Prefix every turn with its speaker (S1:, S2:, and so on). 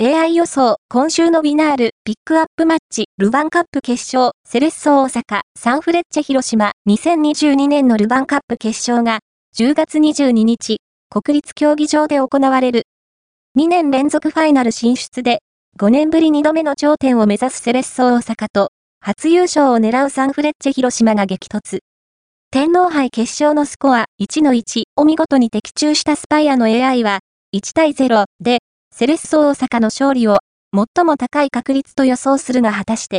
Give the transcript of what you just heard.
S1: AI 予想、今週のウィナール、ピックアップマッチ、ルヴァンカップ決勝、セレッソ大阪、サンフレッチェ広島、2022年のルヴァンカップ決勝が、10月22日、国立競技場で行われる。2年連続ファイナル進出で、5年ぶり2度目の頂点を目指すセレッソ大阪と、初優勝を狙うサンフレッチェ広島が激突。天皇杯決勝のスコア1の1を見事に的中したスパイアの AI は、1対0で、セレッソ大阪の勝利を最も高い確率と予想するが果たして